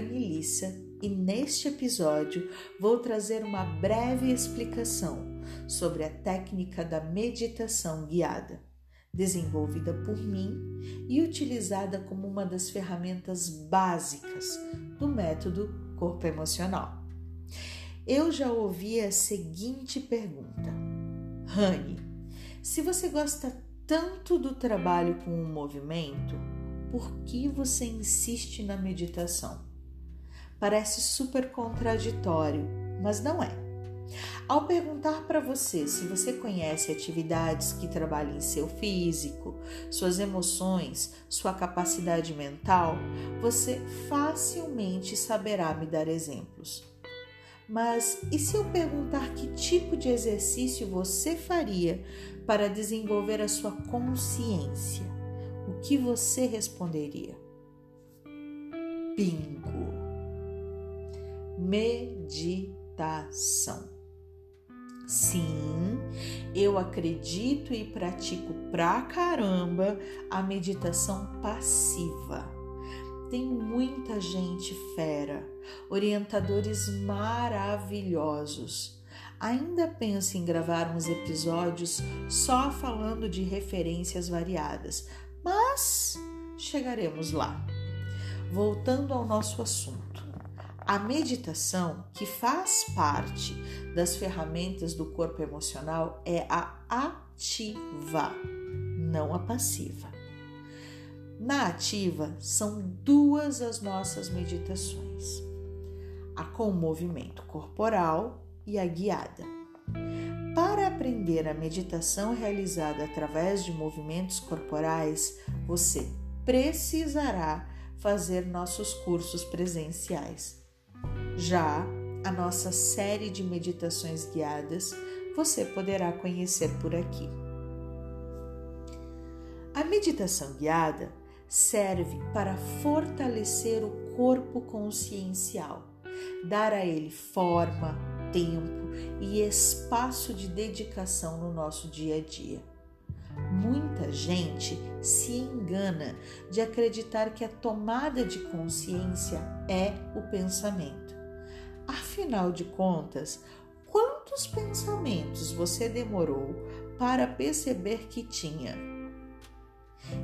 Rani Lissa e neste episódio vou trazer uma breve explicação sobre a técnica da meditação guiada, desenvolvida por mim e utilizada como uma das ferramentas básicas do método corpo emocional. Eu já ouvi a seguinte pergunta: Rani, se você gosta tanto do trabalho com o movimento, por que você insiste na meditação? Parece super contraditório, mas não é. Ao perguntar para você se você conhece atividades que trabalhem em seu físico, suas emoções, sua capacidade mental, você facilmente saberá me dar exemplos. Mas e se eu perguntar que tipo de exercício você faria para desenvolver a sua consciência? O que você responderia? Bingo! Meditação. Sim, eu acredito e pratico pra caramba a meditação passiva tem muita gente fera, orientadores maravilhosos. Ainda penso em gravar uns episódios só falando de referências variadas, mas chegaremos lá. Voltando ao nosso assunto. A meditação, que faz parte das ferramentas do corpo emocional, é a ativa, não a passiva. Na ativa, são duas as nossas meditações: a com movimento corporal e a guiada. Para aprender a meditação realizada através de movimentos corporais, você precisará fazer nossos cursos presenciais. Já a nossa série de meditações guiadas você poderá conhecer por aqui. A meditação guiada serve para fortalecer o corpo consciencial, dar a ele forma, tempo e espaço de dedicação no nosso dia a dia. Muita gente se engana de acreditar que a tomada de consciência é o pensamento. Afinal de contas, quantos pensamentos você demorou para perceber que tinha?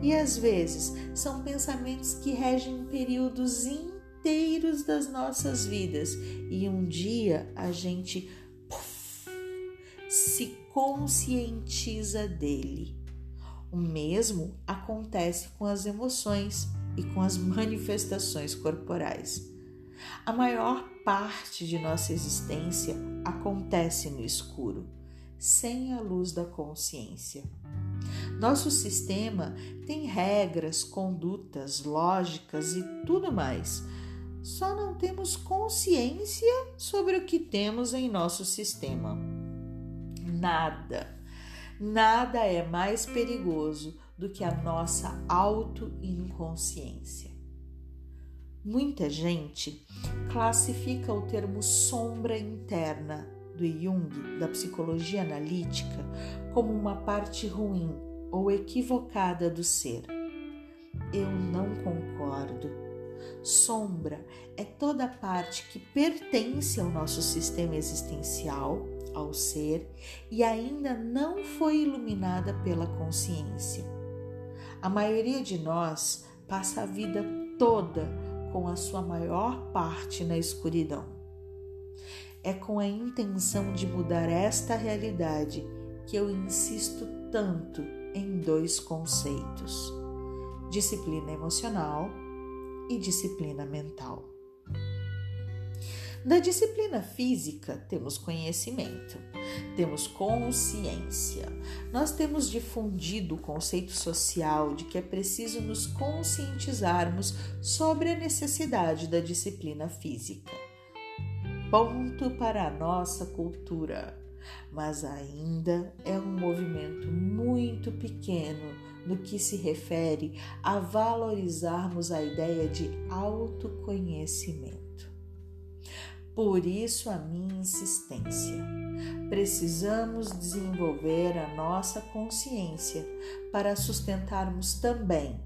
E às vezes são pensamentos que regem períodos inteiros das nossas vidas e um dia a gente puff, se conscientiza dele. O mesmo acontece com as emoções e com as manifestações corporais. A maior parte de nossa existência acontece no escuro, sem a luz da consciência. Nosso sistema tem regras, condutas, lógicas e tudo mais. Só não temos consciência sobre o que temos em nosso sistema. Nada, nada é mais perigoso do que a nossa auto-inconsciência. Muita gente classifica o termo sombra interna do Jung, da psicologia analítica, como uma parte ruim ou equivocada do ser. Eu não concordo. Sombra é toda parte que pertence ao nosso sistema existencial, ao ser, e ainda não foi iluminada pela consciência. A maioria de nós passa a vida toda com a sua maior parte na escuridão. É com a intenção de mudar esta realidade que eu insisto tanto em dois conceitos: disciplina emocional e disciplina mental. Da disciplina física temos conhecimento, temos consciência. Nós temos difundido o conceito social de que é preciso nos conscientizarmos sobre a necessidade da disciplina física. Ponto para a nossa cultura mas ainda é um movimento muito pequeno no que se refere a valorizarmos a ideia de autoconhecimento. Por isso, a minha insistência. Precisamos desenvolver a nossa consciência para sustentarmos também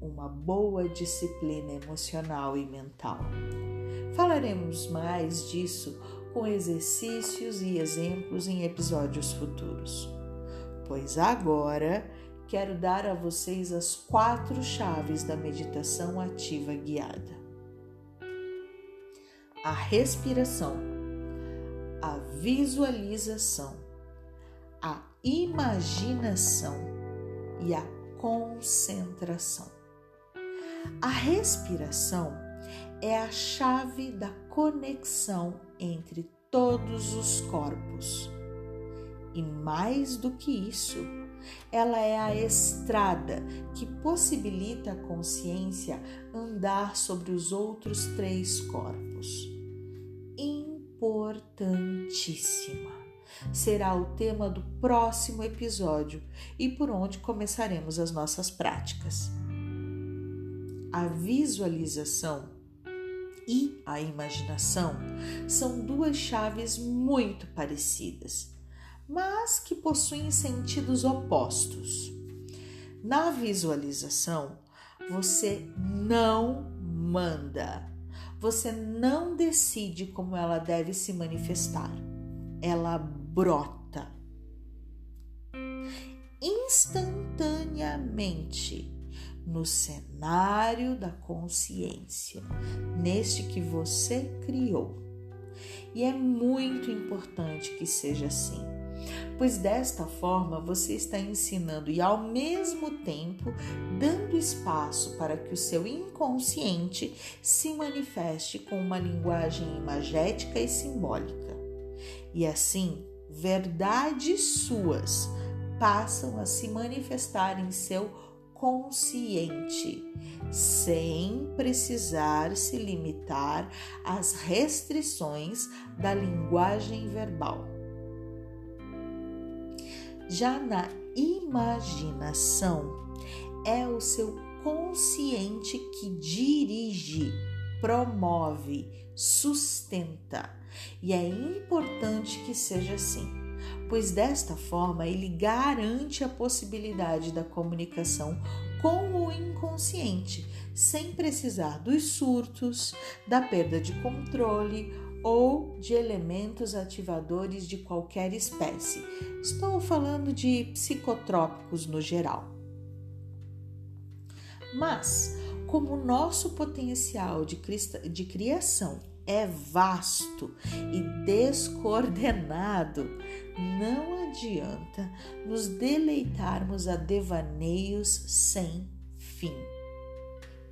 uma boa disciplina emocional e mental. Falaremos mais disso com exercícios e exemplos em episódios futuros. Pois agora quero dar a vocês as quatro chaves da meditação ativa guiada: a respiração, a visualização, a imaginação e a concentração. A respiração é a chave da conexão entre todos os corpos. E mais do que isso, ela é a estrada que possibilita a consciência andar sobre os outros três corpos. Importantíssima será o tema do próximo episódio e por onde começaremos as nossas práticas. A visualização e a imaginação são duas chaves muito parecidas, mas que possuem sentidos opostos. Na visualização, você não manda, você não decide como ela deve se manifestar. Ela brota instantaneamente no cenário da consciência, neste que você criou. E é muito importante que seja assim, pois desta forma você está ensinando e ao mesmo tempo dando espaço para que o seu inconsciente se manifeste com uma linguagem imagética e simbólica. E assim, verdades suas passam a se manifestar em seu consciente, sem precisar se limitar às restrições da linguagem verbal. Já na imaginação, é o seu consciente que dirige, promove, sustenta. E é importante que seja assim, pois desta forma ele garante a possibilidade da comunicação com o inconsciente, sem precisar dos surtos, da perda de controle ou de elementos ativadores de qualquer espécie. Estou falando de psicotrópicos no geral. Mas, como o nosso potencial de, de criação é vasto e descoordenado, não adianta nos deleitarmos a devaneios sem fim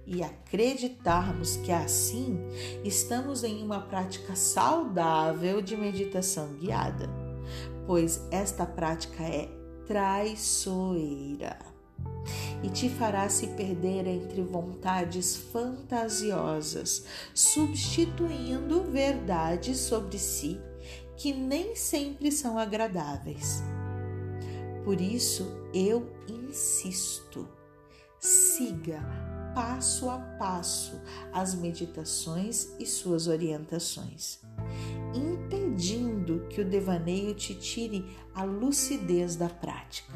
e acreditarmos que assim estamos em uma prática saudável de meditação guiada, pois esta prática é traiçoeira e te fará se perder entre vontades fantasiosas, substituindo verdades sobre si que nem sempre são agradáveis. Por isso eu insisto, siga passo a passo as meditações e suas orientações, impedindo que o devaneio te tire a lucidez da prática.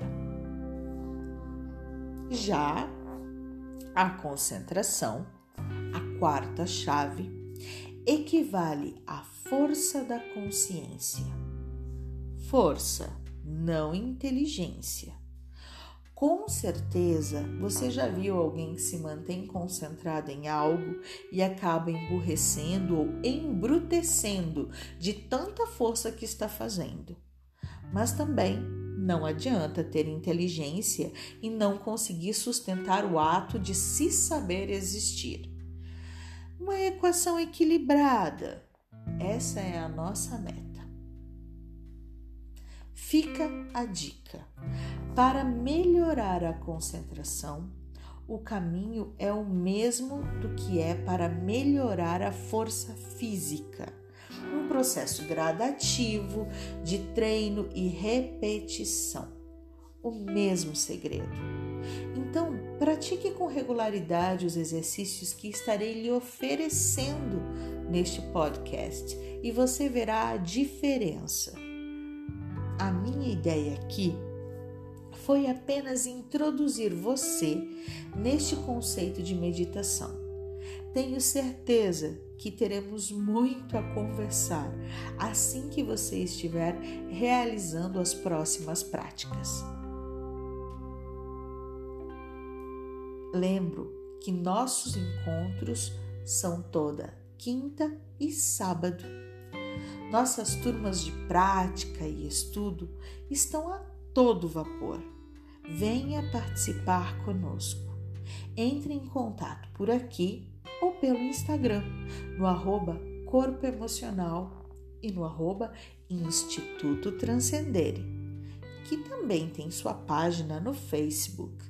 Já a concentração, a quarta chave, equivale à força da consciência. Força, não inteligência. Com certeza você já viu alguém que se mantém concentrado em algo e acaba emburrecendo ou embrutecendo de tanta força que está fazendo. Mas também não adianta ter inteligência e não conseguir sustentar o ato de se saber existir. Uma equação equilibrada. Essa é a nossa meta. Fica a dica. Para melhorar a concentração, o caminho é o mesmo do que é para melhorar a força física um processo gradativo de treino e repetição. O mesmo segredo. Então, pratique com regularidade os exercícios que estarei lhe oferecendo neste podcast e você verá a diferença. A minha ideia aqui foi apenas introduzir você neste conceito de meditação. Tenho certeza que teremos muito a conversar assim que você estiver realizando as próximas práticas. Lembro que nossos encontros são toda quinta e sábado. Nossas turmas de prática e estudo estão a todo vapor. Venha participar conosco. Entre em contato por aqui ou pelo Instagram, no arroba Corpo Emocional e no arroba Instituto Transcendere, que também tem sua página no Facebook.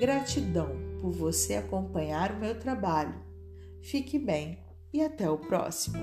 Gratidão por você acompanhar o meu trabalho. Fique bem e até o próximo.